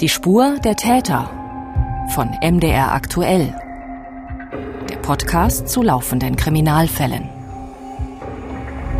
Die Spur der Täter von MDR aktuell. Der Podcast zu laufenden Kriminalfällen.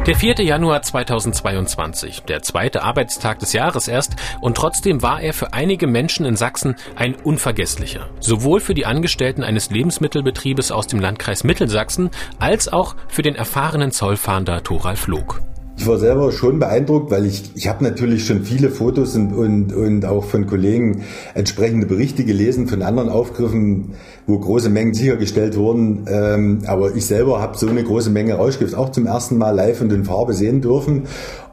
Der 4. Januar 2022, der zweite Arbeitstag des Jahres erst, und trotzdem war er für einige Menschen in Sachsen ein unvergesslicher. Sowohl für die Angestellten eines Lebensmittelbetriebes aus dem Landkreis Mittelsachsen als auch für den erfahrenen Zollfahnder Thoralf Log. Ich war selber schon beeindruckt, weil ich, ich habe natürlich schon viele Fotos und, und, und auch von Kollegen entsprechende Berichte gelesen, von anderen Aufgriffen, wo große Mengen sichergestellt wurden. Ähm, aber ich selber habe so eine große Menge Rauschgift auch zum ersten Mal live und in Farbe sehen dürfen.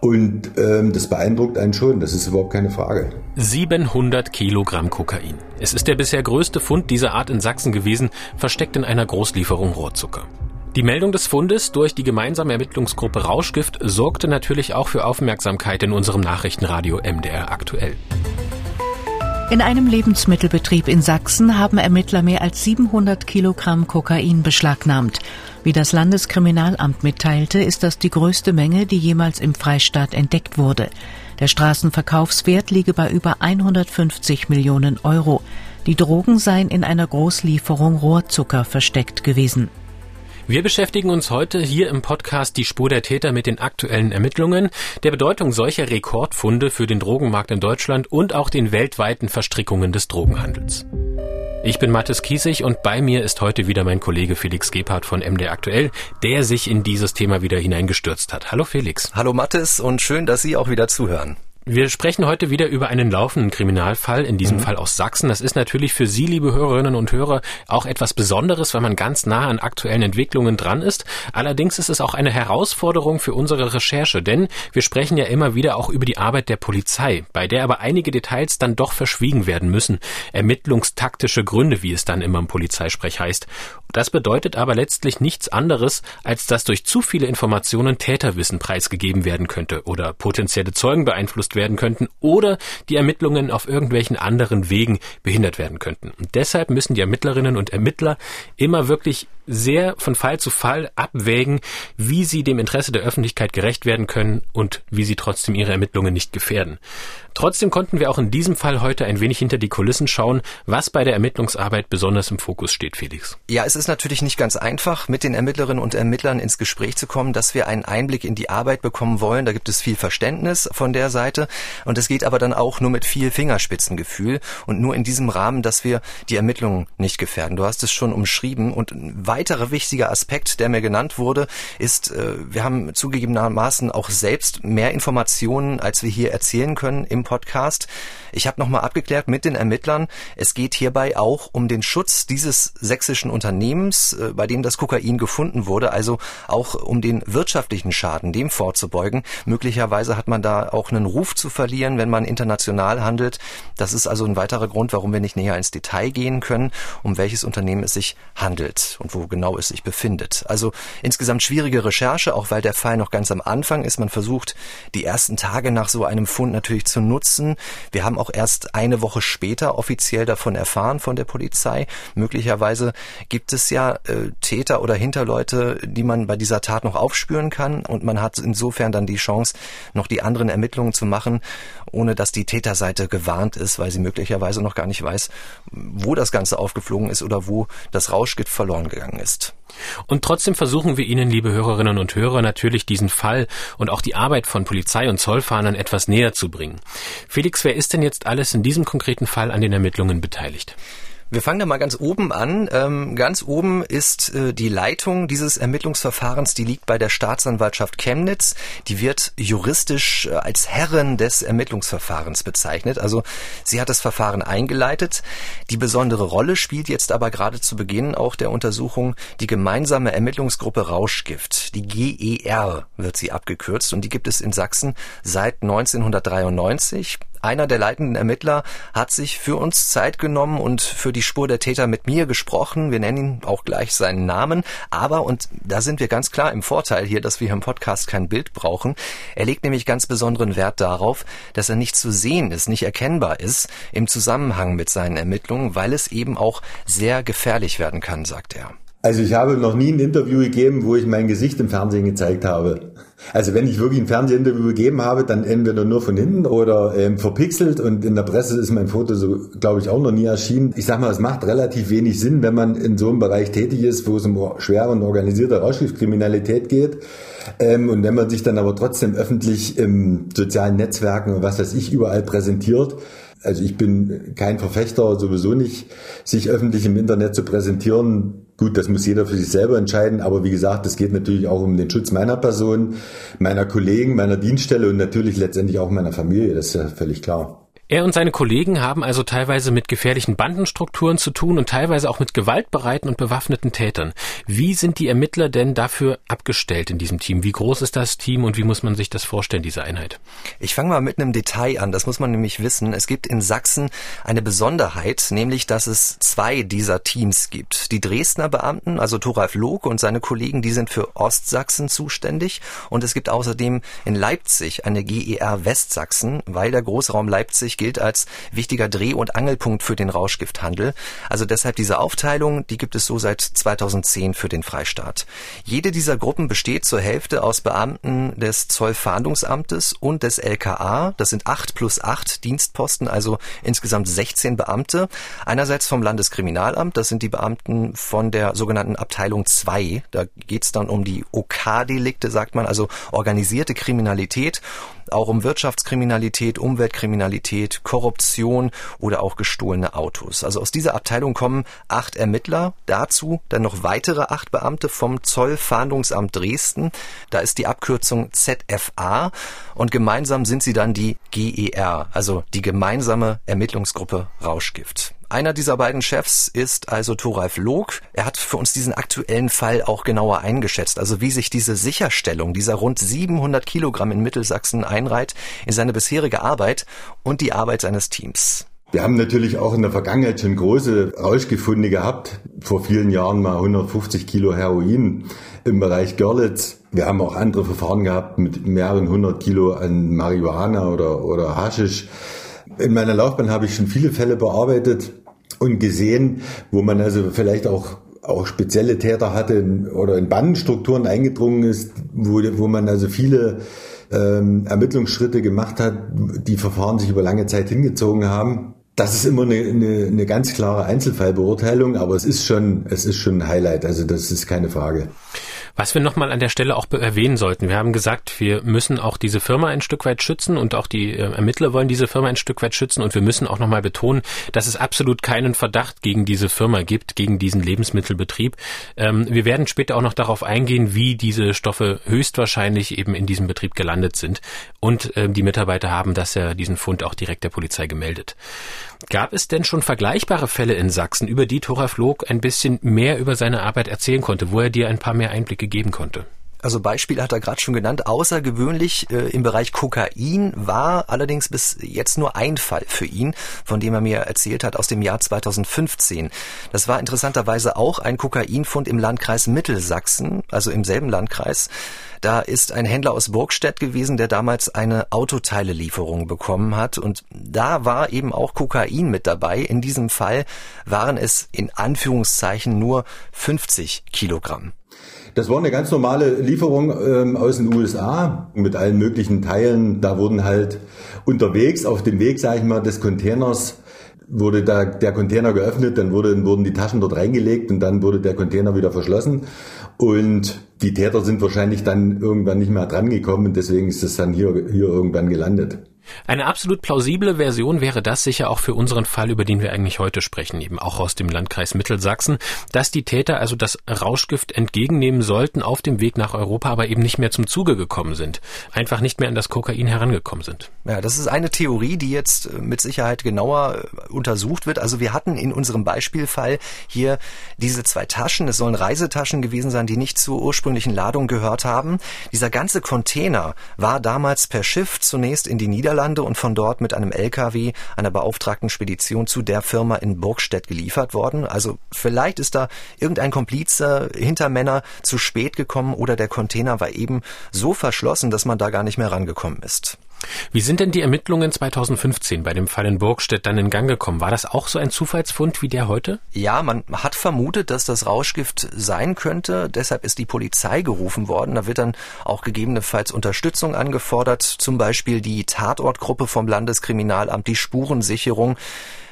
Und ähm, das beeindruckt einen schon, das ist überhaupt keine Frage. 700 Kilogramm Kokain. Es ist der bisher größte Fund dieser Art in Sachsen gewesen, versteckt in einer Großlieferung Rohrzucker. Die Meldung des Fundes durch die gemeinsame Ermittlungsgruppe Rauschgift sorgte natürlich auch für Aufmerksamkeit in unserem Nachrichtenradio MDR aktuell. In einem Lebensmittelbetrieb in Sachsen haben Ermittler mehr als 700 Kilogramm Kokain beschlagnahmt. Wie das Landeskriminalamt mitteilte, ist das die größte Menge, die jemals im Freistaat entdeckt wurde. Der Straßenverkaufswert liege bei über 150 Millionen Euro. Die Drogen seien in einer Großlieferung Rohrzucker versteckt gewesen. Wir beschäftigen uns heute hier im Podcast Die Spur der Täter mit den aktuellen Ermittlungen, der Bedeutung solcher Rekordfunde für den Drogenmarkt in Deutschland und auch den weltweiten Verstrickungen des Drogenhandels. Ich bin Mathis Kiesig und bei mir ist heute wieder mein Kollege Felix Gebhardt von MD Aktuell, der sich in dieses Thema wieder hineingestürzt hat. Hallo Felix. Hallo Mathis und schön, dass Sie auch wieder zuhören. Wir sprechen heute wieder über einen laufenden Kriminalfall, in diesem mhm. Fall aus Sachsen. Das ist natürlich für Sie, liebe Hörerinnen und Hörer, auch etwas Besonderes, weil man ganz nah an aktuellen Entwicklungen dran ist. Allerdings ist es auch eine Herausforderung für unsere Recherche, denn wir sprechen ja immer wieder auch über die Arbeit der Polizei, bei der aber einige Details dann doch verschwiegen werden müssen. Ermittlungstaktische Gründe, wie es dann immer im Polizeisprech heißt. Das bedeutet aber letztlich nichts anderes, als dass durch zu viele Informationen Täterwissen preisgegeben werden könnte oder potenzielle Zeugen beeinflusst werden könnten oder die Ermittlungen auf irgendwelchen anderen Wegen behindert werden könnten. Und deshalb müssen die Ermittlerinnen und Ermittler immer wirklich sehr von Fall zu Fall abwägen, wie sie dem Interesse der Öffentlichkeit gerecht werden können und wie sie trotzdem ihre Ermittlungen nicht gefährden. Trotzdem konnten wir auch in diesem Fall heute ein wenig hinter die Kulissen schauen, was bei der Ermittlungsarbeit besonders im Fokus steht, Felix. Ja, es ist natürlich nicht ganz einfach, mit den Ermittlerinnen und Ermittlern ins Gespräch zu kommen, dass wir einen Einblick in die Arbeit bekommen wollen. Da gibt es viel Verständnis von der Seite und es geht aber dann auch nur mit viel Fingerspitzengefühl und nur in diesem Rahmen, dass wir die Ermittlungen nicht gefährden. Du hast es schon umschrieben und weiterer wichtiger Aspekt, der mir genannt wurde, ist, äh, wir haben zugegebenermaßen auch selbst mehr Informationen, als wir hier erzählen können im Podcast. Ich habe nochmal abgeklärt mit den Ermittlern, es geht hierbei auch um den Schutz dieses sächsischen Unternehmens, äh, bei dem das Kokain gefunden wurde, also auch um den wirtschaftlichen Schaden, dem vorzubeugen. Möglicherweise hat man da auch einen Ruf zu verlieren, wenn man international handelt. Das ist also ein weiterer Grund, warum wir nicht näher ins Detail gehen können, um welches Unternehmen es sich handelt und wo genau es sich befindet. Also insgesamt schwierige Recherche, auch weil der Fall noch ganz am Anfang ist. Man versucht, die ersten Tage nach so einem Fund natürlich zu nutzen. Wir haben auch erst eine Woche später offiziell davon erfahren von der Polizei. Möglicherweise gibt es ja äh, Täter oder Hinterleute, die man bei dieser Tat noch aufspüren kann und man hat insofern dann die Chance, noch die anderen Ermittlungen zu machen, ohne dass die Täterseite gewarnt ist, weil sie möglicherweise noch gar nicht weiß, wo das Ganze aufgeflogen ist oder wo das Rauschgift verloren gegangen gegangen ist. Und trotzdem versuchen wir Ihnen, liebe Hörerinnen und Hörer, natürlich diesen Fall und auch die Arbeit von Polizei und Zollfahnern etwas näher zu bringen. Felix, wer ist denn jetzt alles in diesem konkreten Fall an den Ermittlungen beteiligt? Wir fangen da mal ganz oben an. Ähm, ganz oben ist äh, die Leitung dieses Ermittlungsverfahrens, die liegt bei der Staatsanwaltschaft Chemnitz. Die wird juristisch äh, als Herrin des Ermittlungsverfahrens bezeichnet. Also sie hat das Verfahren eingeleitet. Die besondere Rolle spielt jetzt aber gerade zu Beginn auch der Untersuchung die gemeinsame Ermittlungsgruppe Rauschgift. Die GER wird sie abgekürzt und die gibt es in Sachsen seit 1993. Einer der leitenden Ermittler hat sich für uns Zeit genommen und für die Spur der Täter mit mir gesprochen. Wir nennen ihn auch gleich seinen Namen. Aber, und da sind wir ganz klar im Vorteil hier, dass wir im Podcast kein Bild brauchen. Er legt nämlich ganz besonderen Wert darauf, dass er nicht zu sehen ist, nicht erkennbar ist im Zusammenhang mit seinen Ermittlungen, weil es eben auch sehr gefährlich werden kann, sagt er. Also ich habe noch nie ein Interview gegeben, wo ich mein Gesicht im Fernsehen gezeigt habe. Also wenn ich wirklich ein Fernsehinterview gegeben habe, dann entweder nur von hinten oder ähm, verpixelt und in der Presse ist mein Foto so, glaube ich, auch noch nie erschienen. Ich sag mal, es macht relativ wenig Sinn, wenn man in so einem Bereich tätig ist, wo es um schwere und organisierte Rauschgiftkriminalität geht. Ähm, und wenn man sich dann aber trotzdem öffentlich im sozialen Netzwerken und was weiß ich überall präsentiert, also ich bin kein Verfechter, sowieso nicht, sich öffentlich im Internet zu präsentieren. Gut, das muss jeder für sich selber entscheiden, aber wie gesagt, es geht natürlich auch um den Schutz meiner Person, meiner Kollegen, meiner Dienststelle und natürlich letztendlich auch meiner Familie, das ist ja völlig klar. Er und seine Kollegen haben also teilweise mit gefährlichen Bandenstrukturen zu tun und teilweise auch mit gewaltbereiten und bewaffneten Tätern. Wie sind die Ermittler denn dafür abgestellt in diesem Team? Wie groß ist das Team und wie muss man sich das vorstellen, diese Einheit? Ich fange mal mit einem Detail an, das muss man nämlich wissen. Es gibt in Sachsen eine Besonderheit, nämlich dass es zwei dieser Teams gibt. Die Dresdner Beamten, also Thoralf Lohk und seine Kollegen, die sind für Ostsachsen zuständig und es gibt außerdem in Leipzig eine GER Westsachsen, weil der Großraum Leipzig gilt als wichtiger Dreh- und Angelpunkt für den Rauschgifthandel. Also deshalb diese Aufteilung, die gibt es so seit 2010 für den Freistaat. Jede dieser Gruppen besteht zur Hälfte aus Beamten des Zollfahndungsamtes und des LKA. Das sind acht plus acht Dienstposten, also insgesamt 16 Beamte. Einerseits vom Landeskriminalamt, das sind die Beamten von der sogenannten Abteilung 2. Da geht es dann um die OK-Delikte, sagt man, also organisierte Kriminalität auch um Wirtschaftskriminalität, Umweltkriminalität, Korruption oder auch gestohlene Autos. Also aus dieser Abteilung kommen acht Ermittler, dazu dann noch weitere acht Beamte vom Zollfahndungsamt Dresden. Da ist die Abkürzung ZFA und gemeinsam sind sie dann die GER, also die gemeinsame Ermittlungsgruppe Rauschgift. Einer dieser beiden Chefs ist also Thoralf Log. Er hat für uns diesen aktuellen Fall auch genauer eingeschätzt, also wie sich diese Sicherstellung dieser rund 700 Kilogramm in Mittelsachsen einreiht in seine bisherige Arbeit und die Arbeit seines Teams. Wir haben natürlich auch in der Vergangenheit schon große Rauschgefunde gehabt. Vor vielen Jahren mal 150 Kilo Heroin im Bereich Görlitz. Wir haben auch andere Verfahren gehabt mit mehreren hundert Kilo an Marihuana oder, oder Haschisch. In meiner Laufbahn habe ich schon viele Fälle bearbeitet und gesehen, wo man also vielleicht auch auch spezielle Täter hatte oder in Bandenstrukturen eingedrungen ist, wo, wo man also viele ähm, Ermittlungsschritte gemacht hat, die Verfahren sich über lange Zeit hingezogen haben. Das ist immer eine, eine, eine ganz klare Einzelfallbeurteilung, aber es ist schon, es ist schon ein Highlight, also das ist keine Frage. Was wir nochmal an der Stelle auch erwähnen sollten, wir haben gesagt, wir müssen auch diese Firma ein Stück weit schützen und auch die äh, Ermittler wollen diese Firma ein Stück weit schützen und wir müssen auch nochmal betonen, dass es absolut keinen Verdacht gegen diese Firma gibt, gegen diesen Lebensmittelbetrieb. Ähm, wir werden später auch noch darauf eingehen, wie diese Stoffe höchstwahrscheinlich eben in diesem Betrieb gelandet sind und äh, die Mitarbeiter haben das ja diesen Fund auch direkt der Polizei gemeldet. Gab es denn schon vergleichbare Fälle in Sachsen, über die Thora Flog ein bisschen mehr über seine Arbeit erzählen konnte, wo er dir ein paar mehr Einblicke geben konnte? Also Beispiel hat er gerade schon genannt. Außergewöhnlich äh, im Bereich Kokain war allerdings bis jetzt nur ein Fall für ihn, von dem er mir erzählt hat, aus dem Jahr 2015. Das war interessanterweise auch ein Kokainfund im Landkreis Mittelsachsen, also im selben Landkreis. Da ist ein Händler aus Burgstedt gewesen, der damals eine Autoteilelieferung bekommen hat. Und da war eben auch Kokain mit dabei. In diesem Fall waren es in Anführungszeichen nur 50 Kilogramm. Das war eine ganz normale Lieferung ähm, aus den USA mit allen möglichen Teilen. Da wurden halt unterwegs auf dem Weg, sage ich mal, des Containers wurde da der Container geöffnet, dann wurde, wurden die Taschen dort reingelegt und dann wurde der Container wieder verschlossen. Und die Täter sind wahrscheinlich dann irgendwann nicht mehr drangekommen und deswegen ist es dann hier, hier irgendwann gelandet. Eine absolut plausible Version wäre das sicher auch für unseren Fall, über den wir eigentlich heute sprechen, eben auch aus dem Landkreis Mittelsachsen, dass die Täter also das Rauschgift entgegennehmen sollten auf dem Weg nach Europa, aber eben nicht mehr zum Zuge gekommen sind, einfach nicht mehr an das Kokain herangekommen sind. Ja, das ist eine Theorie, die jetzt mit Sicherheit genauer äh, untersucht wird. Also wir hatten in unserem Beispielfall hier diese zwei Taschen, es sollen Reisetaschen gewesen sein, die nicht zur ursprünglichen Ladung gehört haben. Dieser ganze Container war damals per Schiff zunächst in die Niederlande Niederlande und von dort mit einem LKW einer beauftragten Spedition zu der Firma in Burgstedt geliefert worden. Also vielleicht ist da irgendein Komplize hinter Männer zu spät gekommen oder der Container war eben so verschlossen, dass man da gar nicht mehr rangekommen ist. Wie sind denn die Ermittlungen 2015 bei dem Fall in Burgstedt dann in Gang gekommen? War das auch so ein Zufallsfund wie der heute? Ja, man hat vermutet, dass das Rauschgift sein könnte. Deshalb ist die Polizei gerufen worden. Da wird dann auch gegebenenfalls Unterstützung angefordert. Zum Beispiel die Tatortgruppe vom Landeskriminalamt, die Spurensicherung.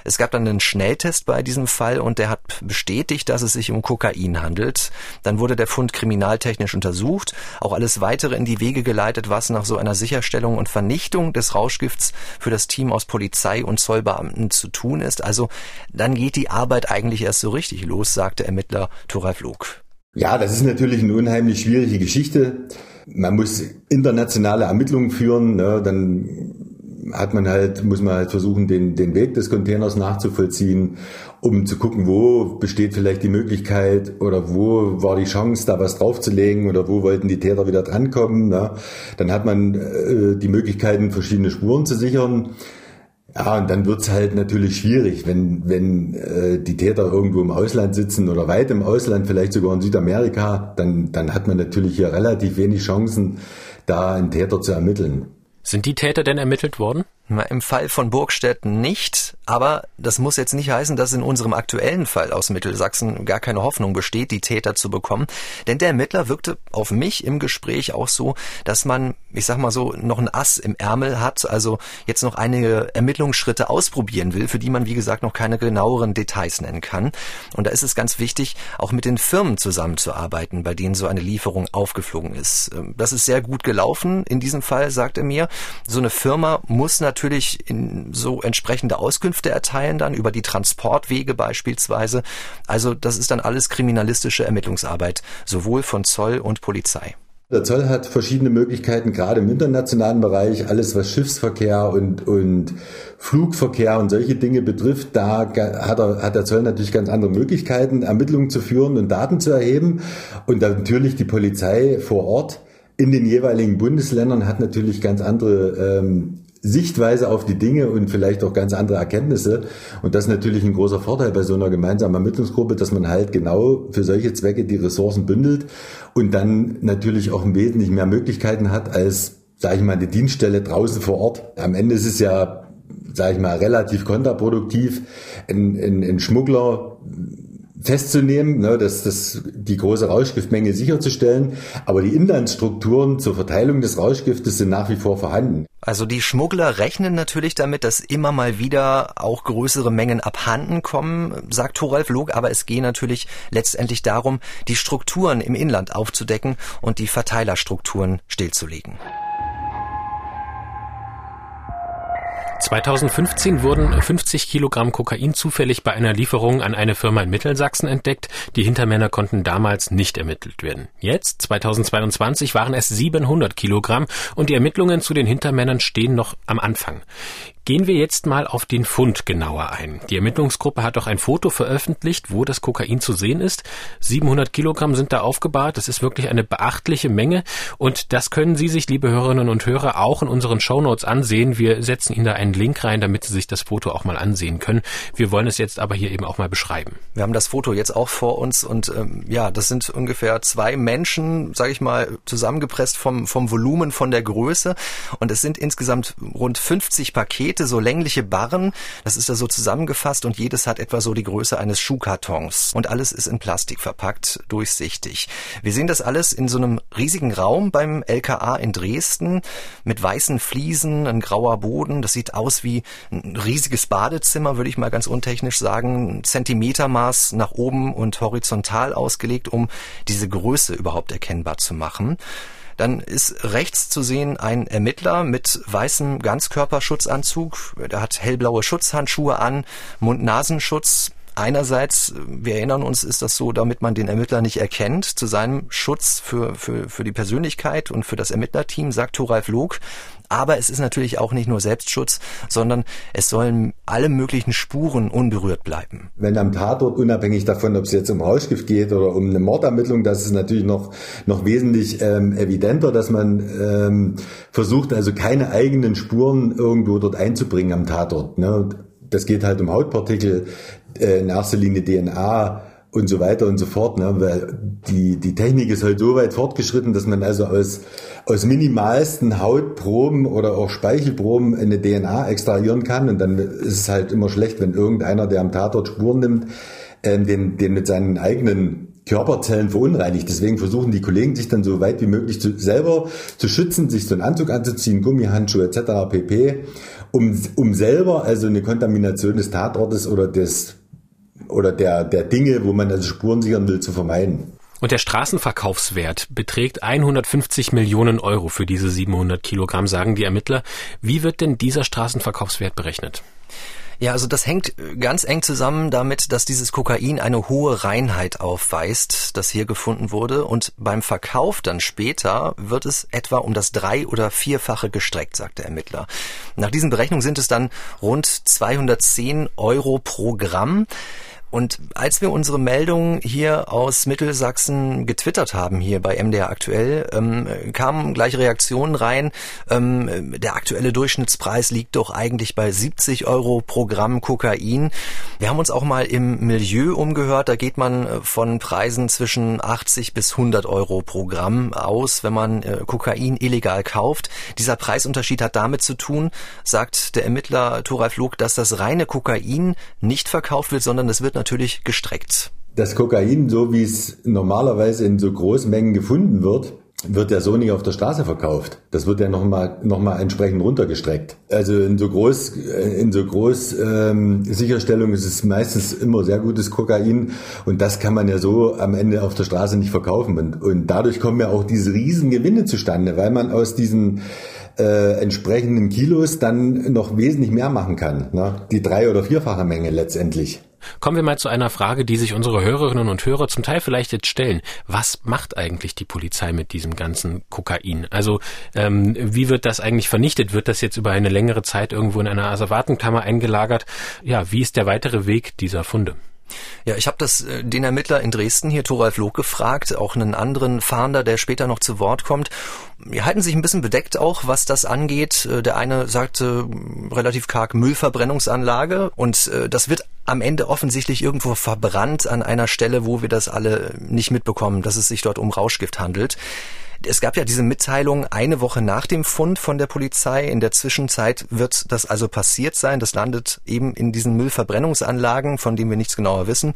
Es gab dann einen Schnelltest bei diesem Fall und der hat bestätigt, dass es sich um Kokain handelt. Dann wurde der Fund kriminaltechnisch untersucht, auch alles weitere in die Wege geleitet, was nach so einer Sicherstellung und Vernichtung des Rauschgifts für das Team aus Polizei und Zollbeamten zu tun ist. Also dann geht die Arbeit eigentlich erst so richtig los, sagte Ermittler Thoralf Log. Ja, das ist natürlich eine unheimlich schwierige Geschichte. Man muss internationale Ermittlungen führen, ne, dann hat man halt, muss man halt versuchen, den, den Weg des Containers nachzuvollziehen, um zu gucken, wo besteht vielleicht die Möglichkeit oder wo war die Chance, da was draufzulegen oder wo wollten die Täter wieder drankommen. Ne? Dann hat man äh, die Möglichkeiten, verschiedene Spuren zu sichern. Ja, und dann wird's halt natürlich schwierig, wenn, wenn äh, die Täter irgendwo im Ausland sitzen oder weit im Ausland, vielleicht sogar in Südamerika, dann, dann hat man natürlich hier relativ wenig Chancen, da einen Täter zu ermitteln. Sind die Täter denn ermittelt worden? Im Fall von Burgstedt nicht, aber das muss jetzt nicht heißen, dass in unserem aktuellen Fall aus Mittelsachsen gar keine Hoffnung besteht, die Täter zu bekommen. Denn der Ermittler wirkte auf mich im Gespräch auch so, dass man, ich sag mal so, noch ein Ass im Ärmel hat, also jetzt noch einige Ermittlungsschritte ausprobieren will, für die man, wie gesagt, noch keine genaueren Details nennen kann. Und da ist es ganz wichtig, auch mit den Firmen zusammenzuarbeiten, bei denen so eine Lieferung aufgeflogen ist. Das ist sehr gut gelaufen in diesem Fall, sagt er mir. So eine Firma muss natürlich natürlich so entsprechende Auskünfte erteilen dann über die Transportwege beispielsweise. Also das ist dann alles kriminalistische Ermittlungsarbeit, sowohl von Zoll und Polizei. Der Zoll hat verschiedene Möglichkeiten, gerade im internationalen Bereich, alles was Schiffsverkehr und, und Flugverkehr und solche Dinge betrifft, da hat, er, hat der Zoll natürlich ganz andere Möglichkeiten, Ermittlungen zu führen und Daten zu erheben. Und natürlich die Polizei vor Ort in den jeweiligen Bundesländern hat natürlich ganz andere ähm, Sichtweise auf die Dinge und vielleicht auch ganz andere Erkenntnisse. Und das ist natürlich ein großer Vorteil bei so einer gemeinsamen Ermittlungsgruppe, dass man halt genau für solche Zwecke die Ressourcen bündelt und dann natürlich auch im Wesentlichen mehr Möglichkeiten hat als, sage ich mal, eine Dienststelle draußen vor Ort. Am Ende ist es ja, sage ich mal, relativ kontraproduktiv, ein, ein, ein Schmuggler festzunehmen, ne, dass das, die große Rauschgiftmenge sicherzustellen. Aber die Inlandsstrukturen zur Verteilung des Rauschgiftes sind nach wie vor vorhanden. Also die Schmuggler rechnen natürlich damit, dass immer mal wieder auch größere Mengen abhanden kommen, sagt Thoralf Log, aber es geht natürlich letztendlich darum, die Strukturen im Inland aufzudecken und die Verteilerstrukturen stillzulegen. 2015 wurden 50 Kilogramm Kokain zufällig bei einer Lieferung an eine Firma in Mittelsachsen entdeckt. Die Hintermänner konnten damals nicht ermittelt werden. Jetzt, 2022, waren es 700 Kilogramm und die Ermittlungen zu den Hintermännern stehen noch am Anfang. Gehen wir jetzt mal auf den Fund genauer ein. Die Ermittlungsgruppe hat auch ein Foto veröffentlicht, wo das Kokain zu sehen ist. 700 Kilogramm sind da aufgebahrt. Das ist wirklich eine beachtliche Menge. Und das können Sie sich, liebe Hörerinnen und Hörer, auch in unseren Shownotes ansehen. Wir setzen Ihnen da einen Link rein, damit Sie sich das Foto auch mal ansehen können. Wir wollen es jetzt aber hier eben auch mal beschreiben. Wir haben das Foto jetzt auch vor uns und ähm, ja, das sind ungefähr zwei Menschen, sage ich mal, zusammengepresst vom, vom Volumen, von der Größe. Und es sind insgesamt rund 50 Pakete Pakete, so längliche Barren. Das ist da so zusammengefasst und jedes hat etwa so die Größe eines Schuhkartons. Und alles ist in Plastik verpackt, durchsichtig. Wir sehen das alles in so einem riesigen Raum beim LKA in Dresden mit weißen Fliesen, ein grauer Boden. Das sieht aus wie ein riesiges Badezimmer, würde ich mal ganz untechnisch sagen. Zentimetermaß nach oben und horizontal ausgelegt, um diese Größe überhaupt erkennbar zu machen. Dann ist rechts zu sehen ein Ermittler mit weißem Ganzkörperschutzanzug. Der hat hellblaue Schutzhandschuhe an, Mund-Nasenschutz. Einerseits, wir erinnern uns, ist das so, damit man den Ermittler nicht erkennt, zu seinem Schutz für, für, für die Persönlichkeit und für das Ermittlerteam, sagt Thoralf Log. Aber es ist natürlich auch nicht nur Selbstschutz, sondern es sollen alle möglichen Spuren unberührt bleiben. Wenn am Tatort, unabhängig davon, ob es jetzt um Rauschgift geht oder um eine Mordermittlung, das ist natürlich noch, noch wesentlich ähm, evidenter, dass man ähm, versucht, also keine eigenen Spuren irgendwo dort einzubringen am Tatort. Ne? Das geht halt um Hautpartikel, äh, in erster Linie DNA, und so weiter und so fort. Ne? Weil die, die Technik ist halt so weit fortgeschritten, dass man also aus, aus minimalsten Hautproben oder auch Speichelproben eine DNA extrahieren kann. Und dann ist es halt immer schlecht, wenn irgendeiner, der am Tatort Spuren nimmt, äh, den, den mit seinen eigenen Körperzellen verunreinigt. Deswegen versuchen die Kollegen sich dann so weit wie möglich zu, selber zu schützen, sich so einen Anzug anzuziehen, Gummihandschuhe etc. pp, um, um selber also eine Kontamination des Tatortes oder des oder der, der Dinge, wo man also Spuren sichern will, zu vermeiden. Und der Straßenverkaufswert beträgt 150 Millionen Euro für diese 700 Kilogramm, sagen die Ermittler. Wie wird denn dieser Straßenverkaufswert berechnet? Ja, also das hängt ganz eng zusammen damit, dass dieses Kokain eine hohe Reinheit aufweist, das hier gefunden wurde. Und beim Verkauf dann später wird es etwa um das drei- oder vierfache gestreckt, sagt der Ermittler. Nach diesen Berechnungen sind es dann rund 210 Euro pro Gramm. Und als wir unsere Meldung hier aus Mittelsachsen getwittert haben, hier bei MDR aktuell, ähm, kamen gleich Reaktionen rein. Ähm, der aktuelle Durchschnittspreis liegt doch eigentlich bei 70 Euro pro Gramm Kokain. Wir haben uns auch mal im Milieu umgehört. Da geht man äh, von Preisen zwischen 80 bis 100 Euro pro Gramm aus, wenn man äh, Kokain illegal kauft. Dieser Preisunterschied hat damit zu tun, sagt der Ermittler Thoralf Log, dass das reine Kokain nicht verkauft wird, sondern es wird natürlich gestreckt. Das Kokain, so wie es normalerweise in so Großmengen gefunden wird, wird ja so nicht auf der Straße verkauft. Das wird ja nochmal noch mal entsprechend runtergestreckt. Also in so groß, in so groß ähm, Sicherstellung ist es meistens immer sehr gutes Kokain und das kann man ja so am Ende auf der Straße nicht verkaufen. Und, und dadurch kommen ja auch diese riesen Gewinne zustande, weil man aus diesen äh, entsprechenden Kilos dann noch wesentlich mehr machen kann. Ne? Die drei- oder vierfache Menge letztendlich. Kommen wir mal zu einer Frage, die sich unsere Hörerinnen und Hörer zum Teil vielleicht jetzt stellen. Was macht eigentlich die Polizei mit diesem ganzen Kokain? Also ähm, wie wird das eigentlich vernichtet? Wird das jetzt über eine längere Zeit irgendwo in einer Asservatenkammer eingelagert? Ja, wie ist der weitere Weg dieser Funde? Ja, ich habe das äh, den Ermittler in Dresden hier, Thoralf Loh, gefragt, auch einen anderen Fahnder, der später noch zu Wort kommt. Die halten sich ein bisschen bedeckt auch, was das angeht. Äh, der eine sagte relativ karg Müllverbrennungsanlage und äh, das wird am Ende offensichtlich irgendwo verbrannt an einer Stelle, wo wir das alle nicht mitbekommen, dass es sich dort um Rauschgift handelt. Es gab ja diese Mitteilung eine Woche nach dem Fund von der Polizei. In der Zwischenzeit wird das also passiert sein. Das landet eben in diesen Müllverbrennungsanlagen, von denen wir nichts genauer wissen.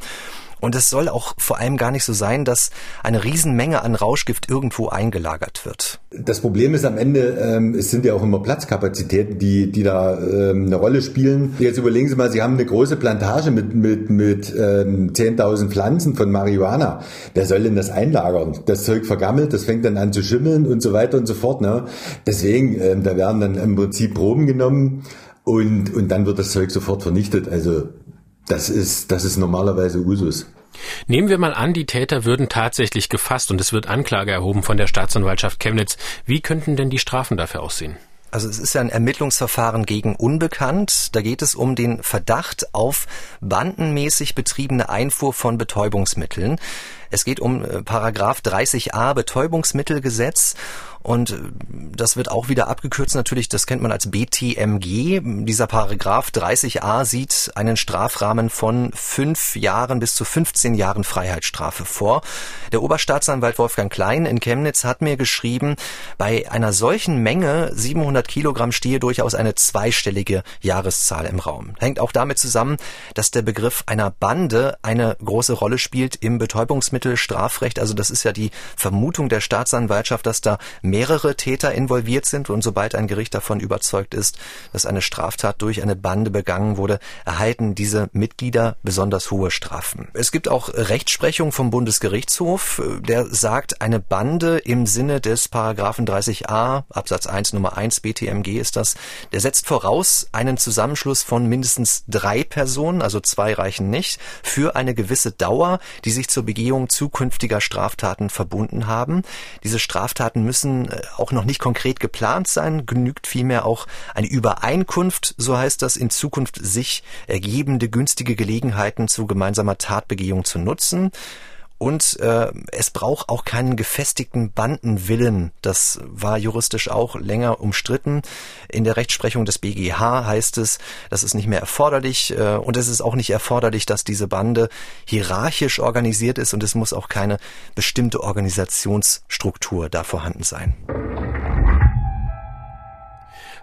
Und es soll auch vor allem gar nicht so sein, dass eine Riesenmenge an Rauschgift irgendwo eingelagert wird. Das Problem ist am Ende, ähm, es sind ja auch immer Platzkapazitäten, die, die da ähm, eine Rolle spielen. Jetzt überlegen Sie mal, Sie haben eine große Plantage mit, mit, mit ähm, 10.000 Pflanzen von Marihuana. Wer soll denn das einlagern? Das Zeug vergammelt, das fängt dann an zu schimmeln und so weiter und so fort. Ne? Deswegen, ähm, da werden dann im Prinzip Proben genommen und, und dann wird das Zeug sofort vernichtet. Also das ist, das ist normalerweise Usus. Nehmen wir mal an, die Täter würden tatsächlich gefasst und es wird Anklage erhoben von der Staatsanwaltschaft Chemnitz. Wie könnten denn die Strafen dafür aussehen? Also es ist ja ein Ermittlungsverfahren gegen Unbekannt. Da geht es um den Verdacht auf bandenmäßig betriebene Einfuhr von Betäubungsmitteln. Es geht um äh, Paragraph 30a Betäubungsmittelgesetz und äh, das wird auch wieder abgekürzt natürlich, das kennt man als BTMG. Dieser Paragraph 30a sieht einen Strafrahmen von fünf Jahren bis zu 15 Jahren Freiheitsstrafe vor. Der Oberstaatsanwalt Wolfgang Klein in Chemnitz hat mir geschrieben, bei einer solchen Menge 700 Kilogramm stehe durchaus eine zweistellige Jahreszahl im Raum. Hängt auch damit zusammen, dass der Begriff einer Bande eine große Rolle spielt im Betäubungsmittelstrafrecht. Also das ist ja die Vermutung der Staatsanwaltschaft, dass da mehrere Täter involviert sind und sobald ein Gericht davon überzeugt ist, dass eine Straftat durch eine Bande begangen wurde, erhalten diese Mitglieder besonders hohe Strafen. Es gibt auch Rechtsprechung vom Bundesgerichtshof, der sagt, eine Bande im Sinne des Paragraphen 30a Absatz 1 Nummer 1 BTMG ist das, der setzt voraus einen Zusammenschluss von mindestens drei Personen, also zwei reichen nicht, für eine gewisse Dauer, die sich zur Begehung zukünftiger Straftaten verbunden haben. Diese Straftaten müssen äh, auch noch nicht konkret geplant sein, genügt vielmehr auch eine Übereinkunft, so heißt das, in Zukunft sich ergebende günstige Gelegenheiten zu gemeinsamer Tatbegehung zu nutzen. Und äh, es braucht auch keinen gefestigten Bandenwillen. Das war juristisch auch länger umstritten. In der Rechtsprechung des BGH heißt es, das ist nicht mehr erforderlich äh, und es ist auch nicht erforderlich, dass diese Bande hierarchisch organisiert ist und es muss auch keine bestimmte Organisationsstruktur da vorhanden sein.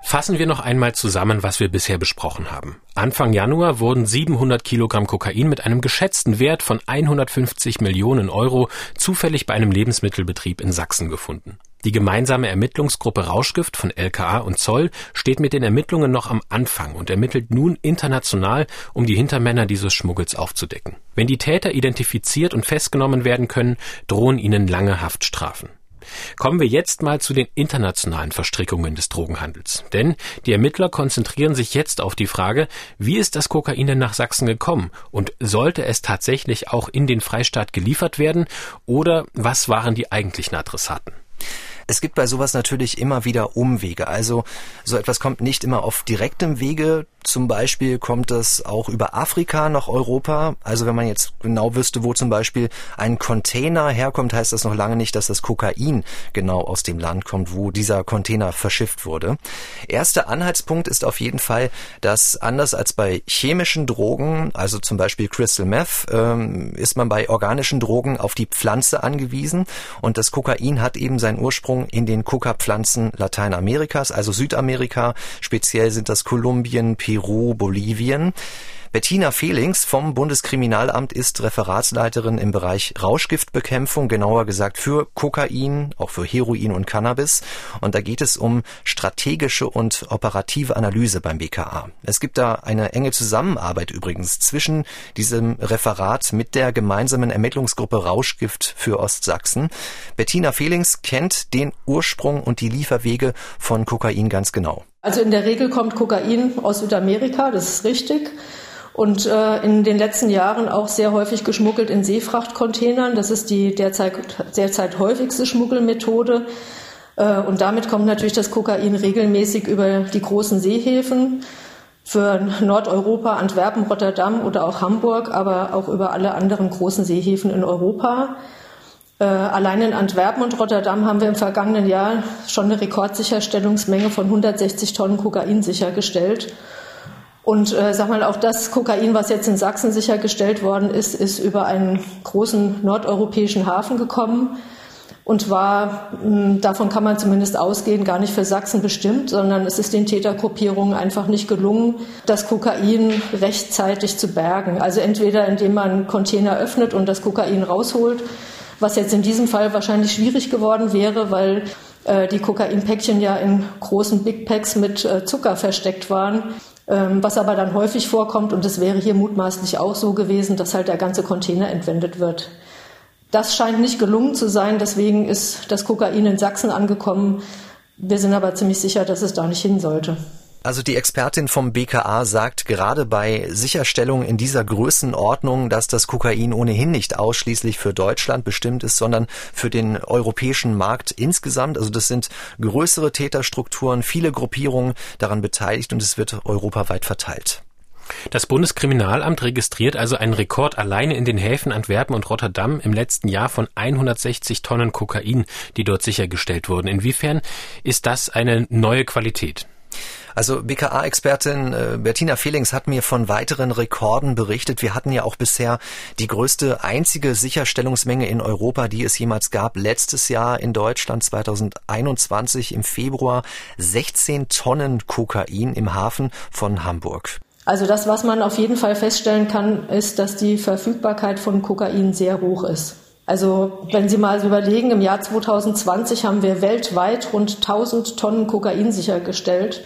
Fassen wir noch einmal zusammen, was wir bisher besprochen haben. Anfang Januar wurden 700 Kilogramm Kokain mit einem geschätzten Wert von 150 Millionen Euro zufällig bei einem Lebensmittelbetrieb in Sachsen gefunden. Die gemeinsame Ermittlungsgruppe Rauschgift von LKA und Zoll steht mit den Ermittlungen noch am Anfang und ermittelt nun international, um die Hintermänner dieses Schmuggels aufzudecken. Wenn die Täter identifiziert und festgenommen werden können, drohen ihnen lange Haftstrafen. Kommen wir jetzt mal zu den internationalen Verstrickungen des Drogenhandels. Denn die Ermittler konzentrieren sich jetzt auf die Frage, wie ist das Kokain denn nach Sachsen gekommen und sollte es tatsächlich auch in den Freistaat geliefert werden oder was waren die eigentlichen Adressaten? Es gibt bei sowas natürlich immer wieder Umwege. Also so etwas kommt nicht immer auf direktem Wege zum Beispiel kommt es auch über Afrika nach Europa. Also wenn man jetzt genau wüsste, wo zum Beispiel ein Container herkommt, heißt das noch lange nicht, dass das Kokain genau aus dem Land kommt, wo dieser Container verschifft wurde. Erster Anhaltspunkt ist auf jeden Fall, dass anders als bei chemischen Drogen, also zum Beispiel Crystal Meth, ähm, ist man bei organischen Drogen auf die Pflanze angewiesen. Und das Kokain hat eben seinen Ursprung in den Coca-Pflanzen Lateinamerikas, also Südamerika. Speziell sind das Kolumbien, Peru, Peru, Bolivien. Bettina Fehlings vom Bundeskriminalamt ist Referatsleiterin im Bereich Rauschgiftbekämpfung, genauer gesagt für Kokain, auch für Heroin und Cannabis. Und da geht es um strategische und operative Analyse beim BKA. Es gibt da eine enge Zusammenarbeit übrigens zwischen diesem Referat mit der gemeinsamen Ermittlungsgruppe Rauschgift für Ostsachsen. Bettina Fehlings kennt den Ursprung und die Lieferwege von Kokain ganz genau. Also in der Regel kommt Kokain aus Südamerika, das ist richtig. Und äh, in den letzten Jahren auch sehr häufig geschmuggelt in Seefrachtcontainern. Das ist die derzeit, derzeit häufigste Schmuggelmethode. Äh, und damit kommt natürlich das Kokain regelmäßig über die großen Seehäfen für Nordeuropa, Antwerpen, Rotterdam oder auch Hamburg, aber auch über alle anderen großen Seehäfen in Europa. Äh, allein in Antwerpen und Rotterdam haben wir im vergangenen Jahr schon eine Rekordsicherstellungsmenge von 160 Tonnen Kokain sichergestellt. Und äh, sag mal, auch das Kokain, was jetzt in Sachsen sichergestellt worden ist, ist über einen großen nordeuropäischen Hafen gekommen und war, mh, hm, davon kann man zumindest ausgehen, gar nicht für Sachsen bestimmt, sondern es ist den Tätergruppierungen einfach nicht gelungen, das Kokain rechtzeitig zu bergen. Also entweder indem man Container öffnet und das Kokain rausholt, was jetzt in diesem Fall wahrscheinlich schwierig geworden wäre, weil äh, die Kokainpäckchen ja in großen Big Packs mit äh, Zucker versteckt waren. Ähm, was aber dann häufig vorkommt, und es wäre hier mutmaßlich auch so gewesen, dass halt der ganze Container entwendet wird. Das scheint nicht gelungen zu sein, deswegen ist das Kokain in Sachsen angekommen. Wir sind aber ziemlich sicher, dass es da nicht hin sollte. Also die Expertin vom BKA sagt gerade bei Sicherstellung in dieser Größenordnung, dass das Kokain ohnehin nicht ausschließlich für Deutschland bestimmt ist, sondern für den europäischen Markt insgesamt. Also das sind größere Täterstrukturen, viele Gruppierungen daran beteiligt und es wird europaweit verteilt. Das Bundeskriminalamt registriert also einen Rekord alleine in den Häfen Antwerpen und Rotterdam im letzten Jahr von 160 Tonnen Kokain, die dort sichergestellt wurden. Inwiefern ist das eine neue Qualität? Also BKA-Expertin äh, Bettina Fehlings hat mir von weiteren Rekorden berichtet. Wir hatten ja auch bisher die größte einzige Sicherstellungsmenge in Europa, die es jemals gab, letztes Jahr in Deutschland 2021 im Februar 16 Tonnen Kokain im Hafen von Hamburg. Also das, was man auf jeden Fall feststellen kann, ist, dass die Verfügbarkeit von Kokain sehr hoch ist. Also wenn Sie mal überlegen, im Jahr 2020 haben wir weltweit rund 1000 Tonnen Kokain sichergestellt.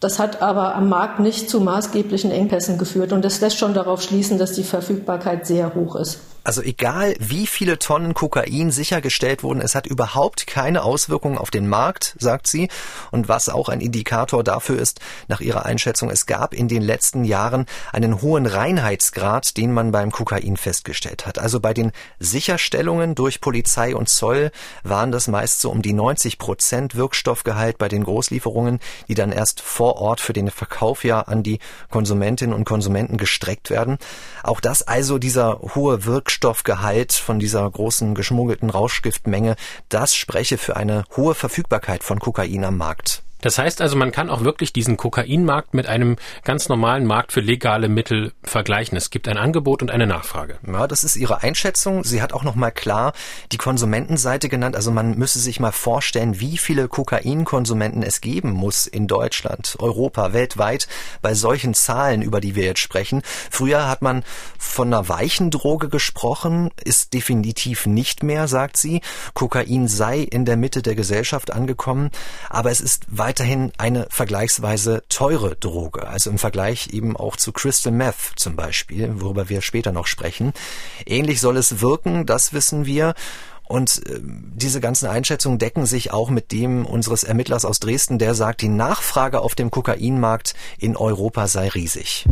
Das hat aber am Markt nicht zu maßgeblichen Engpässen geführt und das lässt schon darauf schließen, dass die Verfügbarkeit sehr hoch ist. Also egal, wie viele Tonnen Kokain sichergestellt wurden, es hat überhaupt keine Auswirkungen auf den Markt, sagt sie. Und was auch ein Indikator dafür ist, nach ihrer Einschätzung, es gab in den letzten Jahren einen hohen Reinheitsgrad, den man beim Kokain festgestellt hat. Also bei den Sicherstellungen durch Polizei und Zoll waren das meist so um die 90 Prozent Wirkstoffgehalt bei den Großlieferungen, die dann erst vor vor Ort für den Verkauf ja an die Konsumentinnen und Konsumenten gestreckt werden. Auch das also dieser hohe Wirkstoffgehalt von dieser großen geschmuggelten Rauschgiftmenge, das spreche für eine hohe Verfügbarkeit von Kokain am Markt. Das heißt also, man kann auch wirklich diesen Kokainmarkt mit einem ganz normalen Markt für legale Mittel vergleichen. Es gibt ein Angebot und eine Nachfrage. Ja, das ist ihre Einschätzung. Sie hat auch noch mal klar die Konsumentenseite genannt. Also man müsse sich mal vorstellen, wie viele Kokainkonsumenten es geben muss in Deutschland, Europa, weltweit bei solchen Zahlen, über die wir jetzt sprechen. Früher hat man von einer weichen Droge gesprochen, ist definitiv nicht mehr, sagt sie. Kokain sei in der Mitte der Gesellschaft angekommen, aber es ist weiterhin eine vergleichsweise teure Droge, also im Vergleich eben auch zu Crystal Meth zum Beispiel, worüber wir später noch sprechen. Ähnlich soll es wirken, das wissen wir. Und äh, diese ganzen Einschätzungen decken sich auch mit dem unseres Ermittlers aus Dresden, der sagt, die Nachfrage auf dem Kokainmarkt in Europa sei riesig.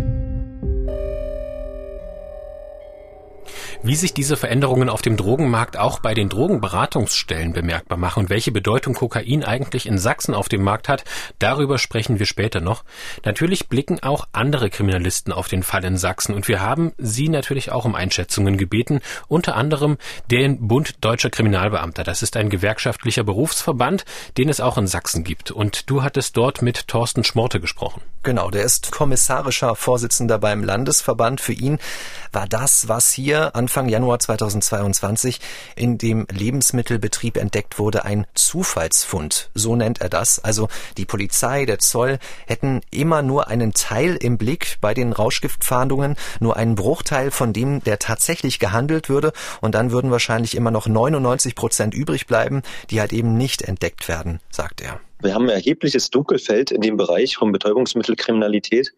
Wie sich diese Veränderungen auf dem Drogenmarkt auch bei den Drogenberatungsstellen bemerkbar machen und welche Bedeutung Kokain eigentlich in Sachsen auf dem Markt hat, darüber sprechen wir später noch. Natürlich blicken auch andere Kriminalisten auf den Fall in Sachsen und wir haben sie natürlich auch um Einschätzungen gebeten, unter anderem den Bund Deutscher Kriminalbeamter. Das ist ein gewerkschaftlicher Berufsverband, den es auch in Sachsen gibt. Und du hattest dort mit Thorsten Schmorte gesprochen. Genau, der ist kommissarischer Vorsitzender beim Landesverband. Für ihn war das, was hier Anfang Januar 2022 in dem Lebensmittelbetrieb entdeckt wurde, ein Zufallsfund. So nennt er das. Also die Polizei, der Zoll hätten immer nur einen Teil im Blick bei den Rauschgiftfahndungen, nur einen Bruchteil von dem, der tatsächlich gehandelt würde. Und dann würden wahrscheinlich immer noch 99 Prozent übrig bleiben, die halt eben nicht entdeckt werden, sagt er. Wir haben ein erhebliches Dunkelfeld in dem Bereich von Betäubungsmittelkriminalität.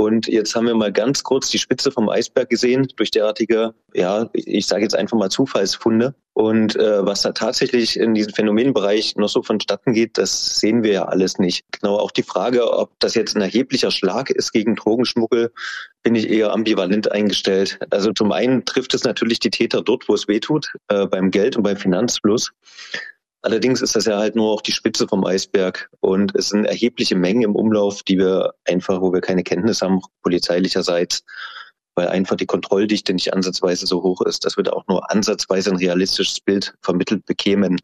Und jetzt haben wir mal ganz kurz die Spitze vom Eisberg gesehen durch derartige, ja, ich sage jetzt einfach mal Zufallsfunde. Und äh, was da tatsächlich in diesem Phänomenbereich noch so vonstatten geht, das sehen wir ja alles nicht. Genau auch die Frage, ob das jetzt ein erheblicher Schlag ist gegen Drogenschmuggel, bin ich eher ambivalent eingestellt. Also zum einen trifft es natürlich die Täter dort, wo es weh tut, äh, beim Geld und beim Finanzfluss. Allerdings ist das ja halt nur auch die Spitze vom Eisberg und es sind erhebliche Mengen im Umlauf, die wir einfach, wo wir keine Kenntnis haben, polizeilicherseits, weil einfach die Kontrolldichte nicht ansatzweise so hoch ist, dass wir da auch nur ansatzweise ein realistisches Bild vermittelt bekämen,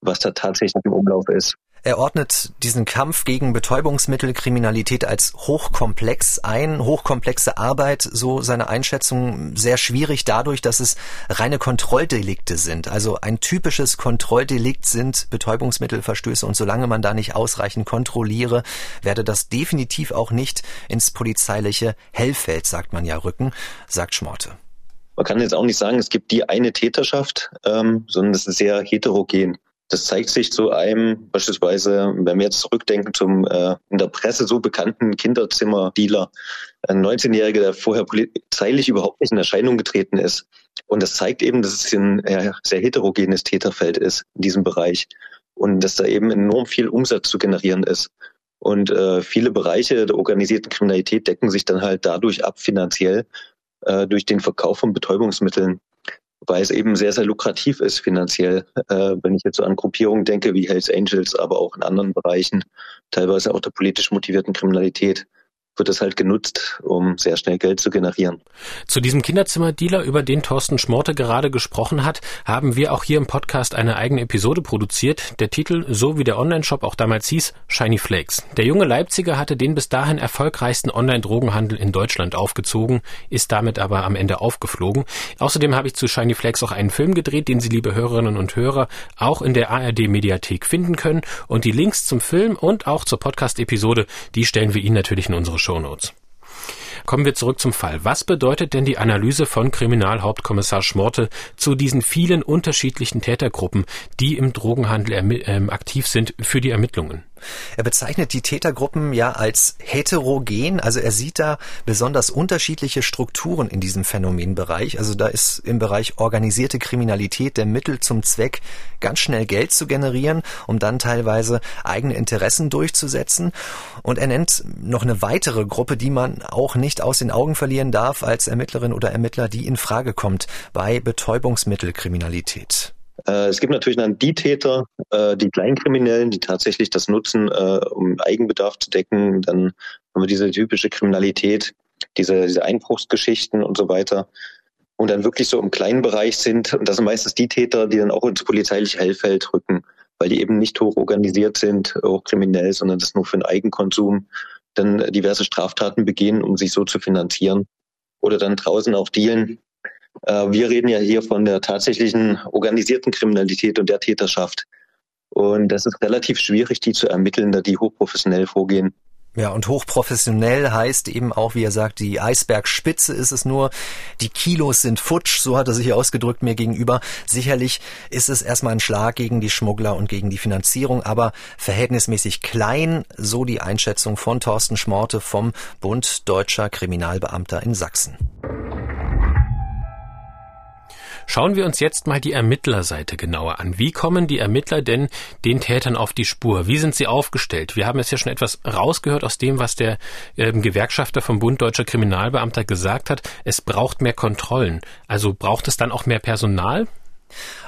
was da tatsächlich im Umlauf ist. Er ordnet diesen Kampf gegen Betäubungsmittelkriminalität als hochkomplex ein, hochkomplexe Arbeit, so seine Einschätzung, sehr schwierig dadurch, dass es reine Kontrolldelikte sind. Also ein typisches Kontrolldelikt sind Betäubungsmittelverstöße und solange man da nicht ausreichend kontrolliere, werde das definitiv auch nicht ins polizeiliche Hellfeld, sagt man ja, rücken, sagt Schmorte. Man kann jetzt auch nicht sagen, es gibt die eine Täterschaft, ähm, sondern es ist sehr heterogen. Das zeigt sich zu einem, beispielsweise, wenn wir jetzt zurückdenken zum äh, in der Presse so bekannten Kinderzimmer-Dealer, ein 19-Jähriger, der vorher polizeilich überhaupt nicht in Erscheinung getreten ist. Und das zeigt eben, dass es ein äh, sehr heterogenes Täterfeld ist in diesem Bereich und dass da eben enorm viel Umsatz zu generieren ist. Und äh, viele Bereiche der organisierten Kriminalität decken sich dann halt dadurch ab finanziell äh, durch den Verkauf von Betäubungsmitteln weil es eben sehr, sehr lukrativ ist finanziell. Äh, wenn ich jetzt so an Gruppierungen denke wie Hells Angels, aber auch in anderen Bereichen, teilweise auch der politisch motivierten Kriminalität wird es halt genutzt, um sehr schnell Geld zu generieren. Zu diesem Kinderzimmerdealer, über den Thorsten Schmorte gerade gesprochen hat, haben wir auch hier im Podcast eine eigene Episode produziert. Der Titel, so wie der Online-Shop auch damals hieß, Shiny Flakes. Der junge Leipziger hatte den bis dahin erfolgreichsten Online-Drogenhandel in Deutschland aufgezogen, ist damit aber am Ende aufgeflogen. Außerdem habe ich zu Shiny Flakes auch einen Film gedreht, den Sie, liebe Hörerinnen und Hörer, auch in der ARD-Mediathek finden können. Und die Links zum Film und auch zur Podcast-Episode, die stellen wir Ihnen natürlich in unsere Shownotes. Kommen wir zurück zum Fall. Was bedeutet denn die Analyse von Kriminalhauptkommissar Schmorte zu diesen vielen unterschiedlichen Tätergruppen, die im Drogenhandel ähm, aktiv sind für die Ermittlungen? Er bezeichnet die Tätergruppen ja als heterogen, also er sieht da besonders unterschiedliche Strukturen in diesem Phänomenbereich. Also da ist im Bereich organisierte Kriminalität der Mittel zum Zweck, ganz schnell Geld zu generieren, um dann teilweise eigene Interessen durchzusetzen. Und er nennt noch eine weitere Gruppe, die man auch nicht aus den Augen verlieren darf als Ermittlerin oder Ermittler, die in Frage kommt bei Betäubungsmittelkriminalität. Äh, es gibt natürlich dann die Täter, äh, die Kleinkriminellen, die tatsächlich das nutzen, äh, um Eigenbedarf zu decken. Dann haben wir diese typische Kriminalität, diese, diese Einbruchsgeschichten und so weiter. Und dann wirklich so im kleinen Bereich sind. Und das sind meistens die Täter, die dann auch ins polizeiliche Hellfeld rücken, weil die eben nicht hoch organisiert sind, hochkriminell, sondern das nur für den Eigenkonsum dann diverse Straftaten begehen, um sich so zu finanzieren. Oder dann draußen auch dealen, äh, wir reden ja hier von der tatsächlichen organisierten Kriminalität und der Täterschaft. Und das ist relativ schwierig, die zu ermitteln, da die hochprofessionell vorgehen. Ja, und hochprofessionell heißt eben auch, wie er sagt, die Eisbergspitze ist es nur. Die Kilos sind futsch, so hat er sich ausgedrückt mir gegenüber. Sicherlich ist es erstmal ein Schlag gegen die Schmuggler und gegen die Finanzierung, aber verhältnismäßig klein, so die Einschätzung von Thorsten Schmorte vom Bund Deutscher Kriminalbeamter in Sachsen. Schauen wir uns jetzt mal die Ermittlerseite genauer an. Wie kommen die Ermittler denn den Tätern auf die Spur? Wie sind sie aufgestellt? Wir haben jetzt ja schon etwas rausgehört aus dem, was der äh, Gewerkschafter vom Bund Deutscher Kriminalbeamter gesagt hat. Es braucht mehr Kontrollen. Also braucht es dann auch mehr Personal?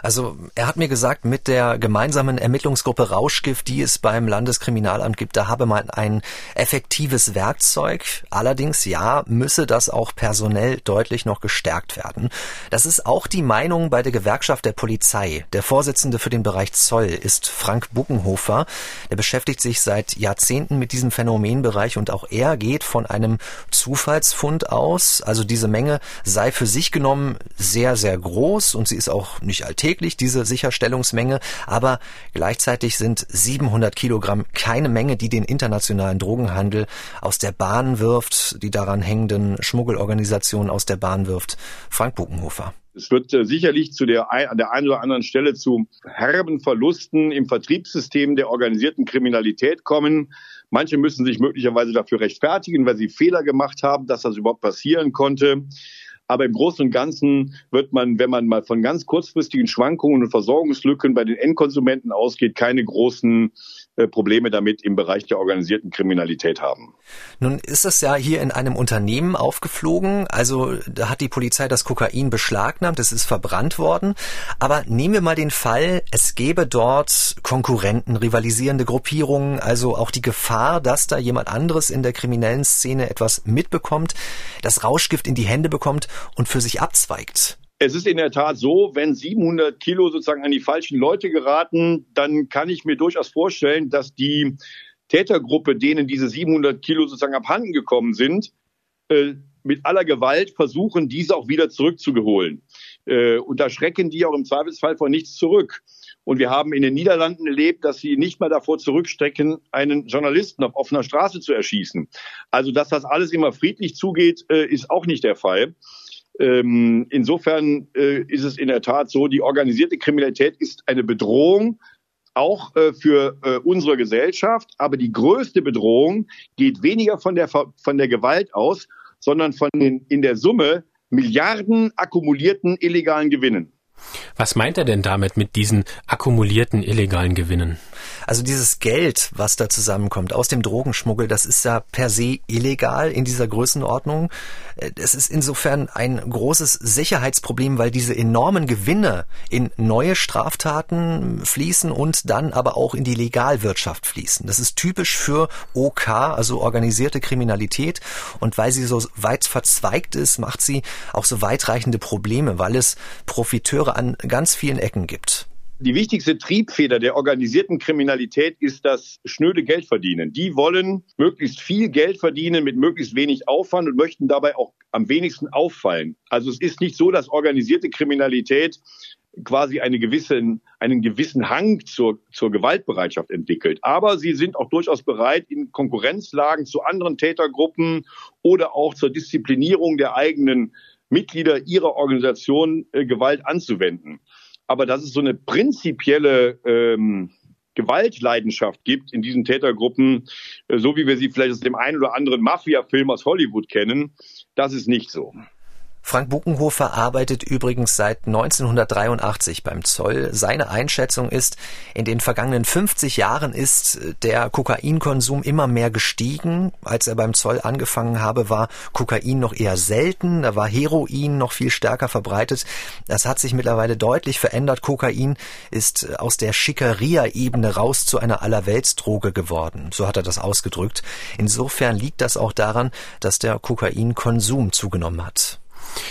Also er hat mir gesagt, mit der gemeinsamen Ermittlungsgruppe Rauschgift, die es beim Landeskriminalamt gibt, da habe man ein effektives Werkzeug. Allerdings, ja, müsse das auch personell deutlich noch gestärkt werden. Das ist auch die Meinung bei der Gewerkschaft der Polizei. Der Vorsitzende für den Bereich Zoll ist Frank Buckenhofer. Der beschäftigt sich seit Jahrzehnten mit diesem Phänomenbereich und auch er geht von einem Zufallsfund aus. Also diese Menge sei für sich genommen sehr, sehr groß und sie ist auch nicht alltäglich, diese Sicherstellungsmenge, aber gleichzeitig sind 700 Kilogramm keine Menge, die den internationalen Drogenhandel aus der Bahn wirft, die daran hängenden Schmuggelorganisationen aus der Bahn wirft. Frank Buckenhofer. Es wird äh, sicherlich zu der, an der einen oder anderen Stelle zu herben Verlusten im Vertriebssystem der organisierten Kriminalität kommen. Manche müssen sich möglicherweise dafür rechtfertigen, weil sie Fehler gemacht haben, dass das überhaupt passieren konnte. Aber im Großen und Ganzen wird man, wenn man mal von ganz kurzfristigen Schwankungen und Versorgungslücken bei den Endkonsumenten ausgeht, keine großen Probleme damit im Bereich der organisierten Kriminalität haben. Nun ist es ja hier in einem Unternehmen aufgeflogen, also da hat die Polizei das Kokain beschlagnahmt, es ist verbrannt worden. Aber nehmen wir mal den Fall, es gäbe dort Konkurrenten, rivalisierende Gruppierungen, also auch die Gefahr, dass da jemand anderes in der kriminellen Szene etwas mitbekommt, das Rauschgift in die Hände bekommt und für sich abzweigt. Es ist in der Tat so, wenn 700 Kilo sozusagen an die falschen Leute geraten, dann kann ich mir durchaus vorstellen, dass die Tätergruppe, denen diese 700 Kilo sozusagen abhanden gekommen sind, äh, mit aller Gewalt versuchen, diese auch wieder zurückzuholen. Äh, und da schrecken die auch im Zweifelsfall vor nichts zurück. Und wir haben in den Niederlanden erlebt, dass sie nicht mal davor zurückstrecken, einen Journalisten auf offener Straße zu erschießen. Also, dass das alles immer friedlich zugeht, äh, ist auch nicht der Fall. Ähm, insofern äh, ist es in der Tat so, die organisierte Kriminalität ist eine Bedrohung auch äh, für äh, unsere Gesellschaft, aber die größte Bedrohung geht weniger von der von der Gewalt aus, sondern von den in der Summe Milliarden akkumulierten illegalen Gewinnen. Was meint er denn damit mit diesen akkumulierten illegalen Gewinnen? Also dieses Geld, was da zusammenkommt aus dem Drogenschmuggel, das ist ja per se illegal in dieser Größenordnung. Es ist insofern ein großes Sicherheitsproblem, weil diese enormen Gewinne in neue Straftaten fließen und dann aber auch in die Legalwirtschaft fließen. Das ist typisch für OK, also organisierte Kriminalität. Und weil sie so weit verzweigt ist, macht sie auch so weitreichende Probleme, weil es Profiteure an ganz vielen Ecken gibt die wichtigste Triebfeder der organisierten Kriminalität ist das schnöde Geldverdienen. Die wollen möglichst viel Geld verdienen mit möglichst wenig Aufwand und möchten dabei auch am wenigsten auffallen. Also es ist nicht so, dass organisierte Kriminalität quasi eine gewisse, einen gewissen Hang zur, zur Gewaltbereitschaft entwickelt. Aber sie sind auch durchaus bereit, in Konkurrenzlagen zu anderen Tätergruppen oder auch zur Disziplinierung der eigenen Mitglieder ihrer Organisation äh, Gewalt anzuwenden. Aber dass es so eine prinzipielle ähm, Gewaltleidenschaft gibt in diesen Tätergruppen, äh, so wie wir sie vielleicht aus dem einen oder anderen Mafia-Film aus Hollywood kennen, das ist nicht so. Frank Buckenhofer arbeitet übrigens seit 1983 beim Zoll. Seine Einschätzung ist, in den vergangenen 50 Jahren ist der Kokainkonsum immer mehr gestiegen. Als er beim Zoll angefangen habe, war Kokain noch eher selten, da war Heroin noch viel stärker verbreitet. Das hat sich mittlerweile deutlich verändert. Kokain ist aus der Schickeria-Ebene raus zu einer Allerweltsdroge geworden. So hat er das ausgedrückt. Insofern liegt das auch daran, dass der Kokainkonsum zugenommen hat.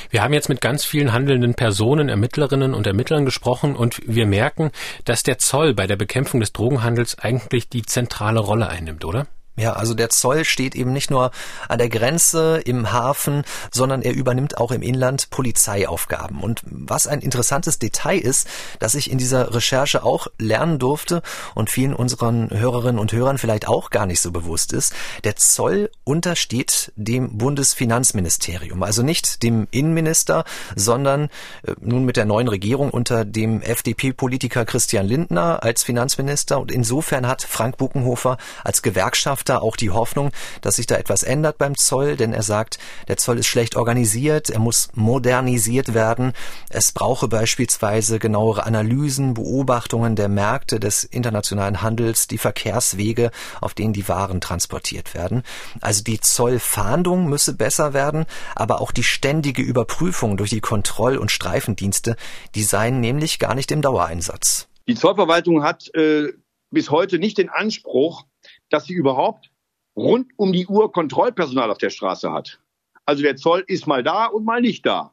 Wir haben jetzt mit ganz vielen handelnden Personen, Ermittlerinnen und Ermittlern gesprochen und wir merken, dass der Zoll bei der Bekämpfung des Drogenhandels eigentlich die zentrale Rolle einnimmt, oder? Ja, also der Zoll steht eben nicht nur an der Grenze im Hafen, sondern er übernimmt auch im Inland Polizeiaufgaben. Und was ein interessantes Detail ist, dass ich in dieser Recherche auch lernen durfte und vielen unseren Hörerinnen und Hörern vielleicht auch gar nicht so bewusst ist, der Zoll untersteht dem Bundesfinanzministerium, also nicht dem Innenminister, sondern äh, nun mit der neuen Regierung unter dem FDP-Politiker Christian Lindner als Finanzminister. Und insofern hat Frank Buckenhofer als Gewerkschaft Botschafter auch die Hoffnung, dass sich da etwas ändert beim Zoll, denn er sagt, der Zoll ist schlecht organisiert, er muss modernisiert werden. Es brauche beispielsweise genauere Analysen, Beobachtungen der Märkte des internationalen Handels, die Verkehrswege, auf denen die Waren transportiert werden. Also die Zollfahndung müsse besser werden, aber auch die ständige Überprüfung durch die Kontroll- und Streifendienste, die seien nämlich gar nicht im Dauereinsatz. Die Zollverwaltung hat äh, bis heute nicht den Anspruch, dass sie überhaupt rund um die Uhr Kontrollpersonal auf der Straße hat. Also der Zoll ist mal da und mal nicht da.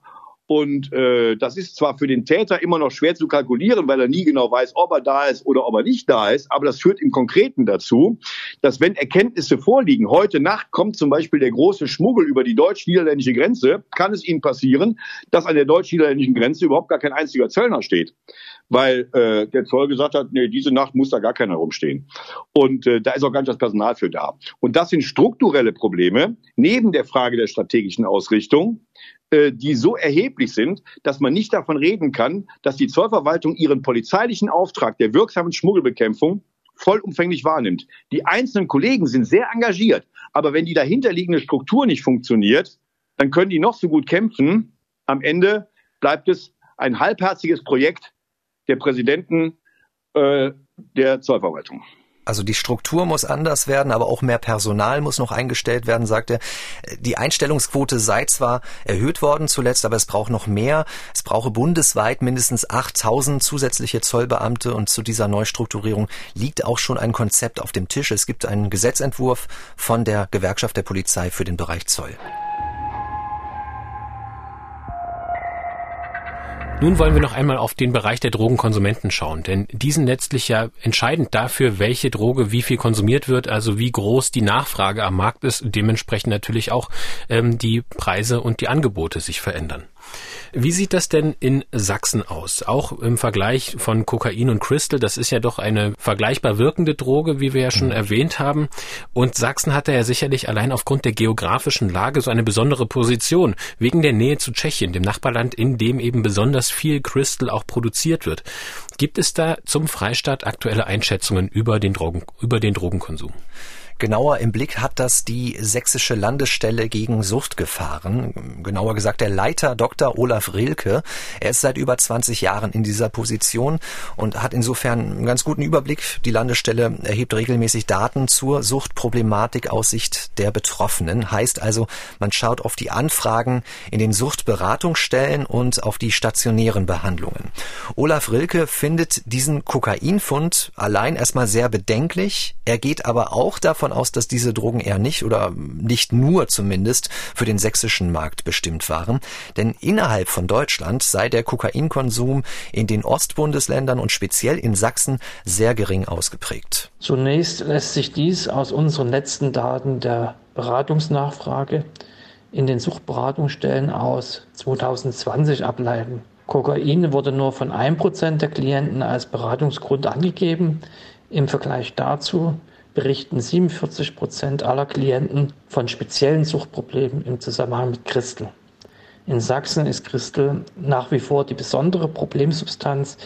Und äh, das ist zwar für den Täter immer noch schwer zu kalkulieren, weil er nie genau weiß, ob er da ist oder ob er nicht da ist, aber das führt im Konkreten dazu, dass wenn Erkenntnisse vorliegen, heute Nacht kommt zum Beispiel der große Schmuggel über die deutsch-niederländische Grenze, kann es ihm passieren, dass an der deutsch-niederländischen Grenze überhaupt gar kein einziger Zöllner steht weil äh, der Zoll gesagt hat, nee, diese Nacht muss da gar keiner rumstehen. Und äh, da ist auch gar nicht das Personal für da. Und das sind strukturelle Probleme, neben der Frage der strategischen Ausrichtung, äh, die so erheblich sind, dass man nicht davon reden kann, dass die Zollverwaltung ihren polizeilichen Auftrag der wirksamen Schmuggelbekämpfung vollumfänglich wahrnimmt. Die einzelnen Kollegen sind sehr engagiert, aber wenn die dahinterliegende Struktur nicht funktioniert, dann können die noch so gut kämpfen. Am Ende bleibt es ein halbherziges Projekt, der Präsidenten äh, der Zollverwaltung. Also die Struktur muss anders werden, aber auch mehr Personal muss noch eingestellt werden, sagt er. Die Einstellungsquote sei zwar erhöht worden zuletzt, aber es braucht noch mehr. Es brauche bundesweit mindestens 8000 zusätzliche Zollbeamte und zu dieser Neustrukturierung liegt auch schon ein Konzept auf dem Tisch. Es gibt einen Gesetzentwurf von der Gewerkschaft der Polizei für den Bereich Zoll. Nun wollen wir noch einmal auf den Bereich der Drogenkonsumenten schauen, denn die sind letztlich ja entscheidend dafür, welche Droge wie viel konsumiert wird, also wie groß die Nachfrage am Markt ist dementsprechend natürlich auch ähm, die Preise und die Angebote sich verändern. Wie sieht das denn in Sachsen aus? Auch im Vergleich von Kokain und Crystal, das ist ja doch eine vergleichbar wirkende Droge, wie wir ja schon mhm. erwähnt haben. Und Sachsen hatte ja sicherlich allein aufgrund der geografischen Lage so eine besondere Position, wegen der Nähe zu Tschechien, dem Nachbarland, in dem eben besonders viel Crystal auch produziert wird. Gibt es da zum Freistaat aktuelle Einschätzungen über den, Drogen, über den Drogenkonsum? Genauer im Blick hat das die Sächsische Landesstelle gegen Suchtgefahren. Genauer gesagt der Leiter Dr. Olaf Rilke. Er ist seit über 20 Jahren in dieser Position und hat insofern einen ganz guten Überblick. Die Landesstelle erhebt regelmäßig Daten zur Suchtproblematik aus Sicht der Betroffenen. Heißt also, man schaut auf die Anfragen in den Suchtberatungsstellen und auf die stationären Behandlungen. Olaf Rilke findet diesen Kokainfund allein erstmal sehr bedenklich. Er geht aber auch davon davon aus, dass diese Drogen eher nicht oder nicht nur zumindest für den sächsischen Markt bestimmt waren. Denn innerhalb von Deutschland sei der Kokainkonsum in den Ostbundesländern und speziell in Sachsen sehr gering ausgeprägt. Zunächst lässt sich dies aus unseren letzten Daten der Beratungsnachfrage in den Suchtberatungsstellen aus 2020 ableiten. Kokain wurde nur von 1% der Klienten als Beratungsgrund angegeben. Im Vergleich dazu berichten 47 Prozent aller Klienten von speziellen Suchtproblemen im Zusammenhang mit Christel. In Sachsen ist Christel nach wie vor die besondere Problemsubstanz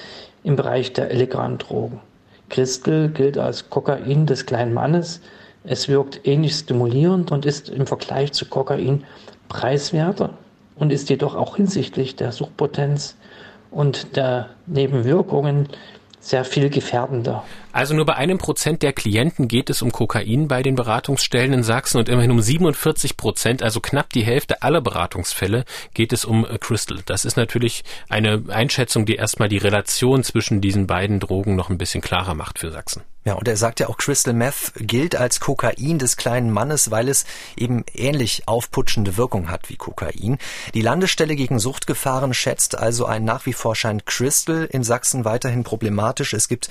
im Bereich der illegalen Drogen. Christel gilt als Kokain des kleinen Mannes. Es wirkt ähnlich stimulierend und ist im Vergleich zu Kokain preiswerter. und ist jedoch auch hinsichtlich der Suchtpotenz und der Nebenwirkungen sehr viel gefährdender. Also nur bei einem Prozent der Klienten geht es um Kokain bei den Beratungsstellen in Sachsen und immerhin um 47 Prozent, also knapp die Hälfte aller Beratungsfälle, geht es um Crystal. Das ist natürlich eine Einschätzung, die erstmal die Relation zwischen diesen beiden Drogen noch ein bisschen klarer macht für Sachsen. Ja, und er sagt ja auch, Crystal Meth gilt als Kokain des kleinen Mannes, weil es eben ähnlich aufputschende Wirkung hat wie Kokain. Die Landesstelle gegen Suchtgefahren schätzt also ein nach wie vor scheint Crystal in Sachsen weiterhin problematisch. Es gibt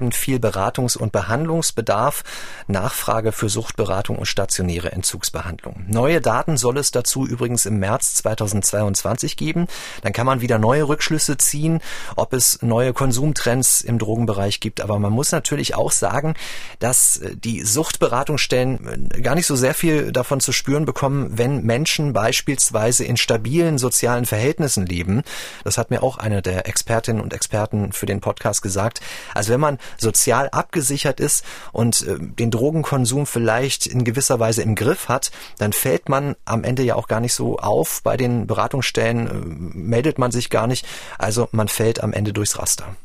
gleichbleibend viel Beratungs- und Behandlungsbedarf, Nachfrage für Suchtberatung und stationäre Entzugsbehandlung. Neue Daten soll es dazu übrigens im März 2022 geben. Dann kann man wieder neue Rückschlüsse ziehen, ob es neue Konsumtrends im Drogenbereich gibt. Aber man muss natürlich natürlich auch sagen, dass äh, die Suchtberatungsstellen äh, gar nicht so sehr viel davon zu spüren bekommen, wenn Menschen beispielsweise in stabilen sozialen Verhältnissen leben. Das hat mir auch eine der Expertinnen und Experten für den Podcast gesagt. Also wenn man sozial abgesichert ist und äh, den Drogenkonsum vielleicht in gewisser Weise im Griff hat, dann fällt man am Ende ja auch gar nicht so auf. Bei den Beratungsstellen meldet man sich gar nicht. Also man fällt am Ende durchs Raster.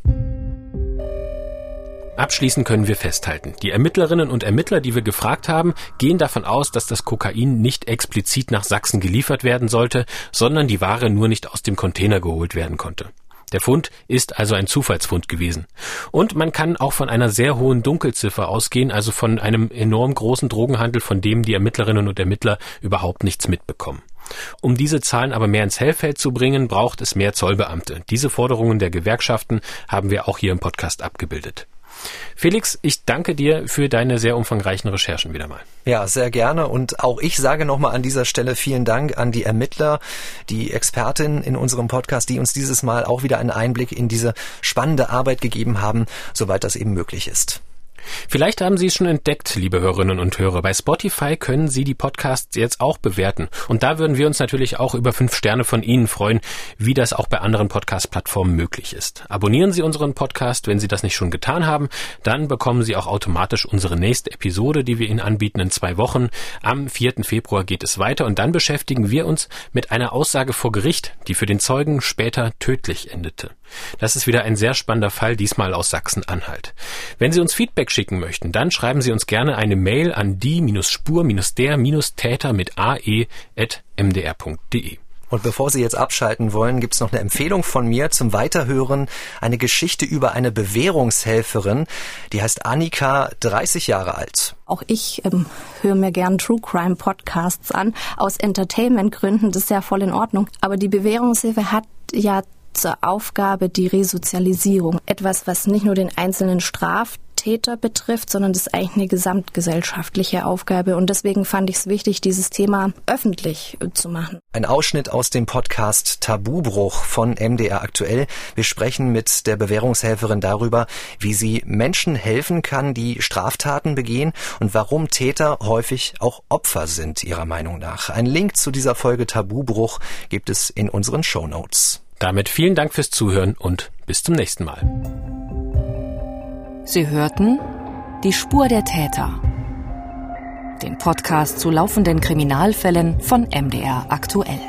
Abschließend können wir festhalten, die Ermittlerinnen und Ermittler, die wir gefragt haben, gehen davon aus, dass das Kokain nicht explizit nach Sachsen geliefert werden sollte, sondern die Ware nur nicht aus dem Container geholt werden konnte. Der Fund ist also ein Zufallsfund gewesen. Und man kann auch von einer sehr hohen Dunkelziffer ausgehen, also von einem enorm großen Drogenhandel, von dem die Ermittlerinnen und Ermittler überhaupt nichts mitbekommen. Um diese Zahlen aber mehr ins Hellfeld zu bringen, braucht es mehr Zollbeamte. Diese Forderungen der Gewerkschaften haben wir auch hier im Podcast abgebildet. Felix, ich danke dir für deine sehr umfangreichen Recherchen wieder mal. Ja, sehr gerne. Und auch ich sage nochmal an dieser Stelle vielen Dank an die Ermittler, die Expertin in unserem Podcast, die uns dieses Mal auch wieder einen Einblick in diese spannende Arbeit gegeben haben, soweit das eben möglich ist. Vielleicht haben Sie es schon entdeckt, liebe Hörerinnen und Hörer. Bei Spotify können Sie die Podcasts jetzt auch bewerten. Und da würden wir uns natürlich auch über fünf Sterne von Ihnen freuen, wie das auch bei anderen Podcast-Plattformen möglich ist. Abonnieren Sie unseren Podcast, wenn Sie das nicht schon getan haben. Dann bekommen Sie auch automatisch unsere nächste Episode, die wir Ihnen anbieten in zwei Wochen. Am 4. Februar geht es weiter und dann beschäftigen wir uns mit einer Aussage vor Gericht, die für den Zeugen später tödlich endete. Das ist wieder ein sehr spannender Fall, diesmal aus Sachsen-Anhalt. Wenn Sie uns Feedback schicken möchten, dann schreiben Sie uns gerne eine Mail an die-spur-der-täter mit ae.mdr.de. Und bevor Sie jetzt abschalten wollen, gibt's noch eine Empfehlung von mir zum Weiterhören. Eine Geschichte über eine Bewährungshelferin, die heißt Annika, 30 Jahre alt. Auch ich ähm, höre mir gern True Crime Podcasts an. Aus Entertainment-Gründen, das ist ja voll in Ordnung. Aber die Bewährungshilfe hat ja zur Aufgabe die Resozialisierung. Etwas, was nicht nur den einzelnen Straftäter betrifft, sondern das ist eigentlich eine gesamtgesellschaftliche Aufgabe. Und deswegen fand ich es wichtig, dieses Thema öffentlich zu machen. Ein Ausschnitt aus dem Podcast Tabubruch von MDR aktuell. Wir sprechen mit der Bewährungshelferin darüber, wie sie Menschen helfen kann, die Straftaten begehen und warum Täter häufig auch Opfer sind, ihrer Meinung nach. Ein Link zu dieser Folge Tabubruch gibt es in unseren Show Notes. Damit vielen Dank fürs Zuhören und bis zum nächsten Mal. Sie hörten Die Spur der Täter. Den Podcast zu laufenden Kriminalfällen von MDR aktuell.